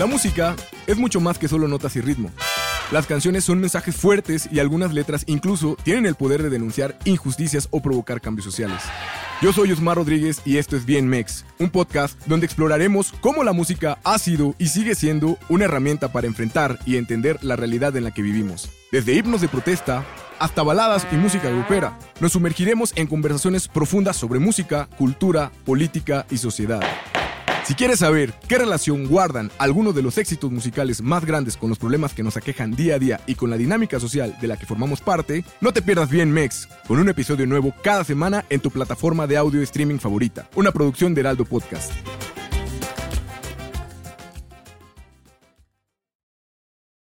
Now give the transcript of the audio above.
La música es mucho más que solo notas y ritmo. Las canciones son mensajes fuertes y algunas letras incluso tienen el poder de denunciar injusticias o provocar cambios sociales. Yo soy Osmar Rodríguez y esto es Bien Mex, un podcast donde exploraremos cómo la música ha sido y sigue siendo una herramienta para enfrentar y entender la realidad en la que vivimos. Desde himnos de protesta hasta baladas y música grupera, nos sumergiremos en conversaciones profundas sobre música, cultura, política y sociedad. Si quieres saber qué relación guardan algunos de los éxitos musicales más grandes con los problemas que nos aquejan día a día y con la dinámica social de la que formamos parte, no te pierdas bien Mex, con un episodio nuevo cada semana en tu plataforma de audio streaming favorita, una producción de Heraldo Podcast.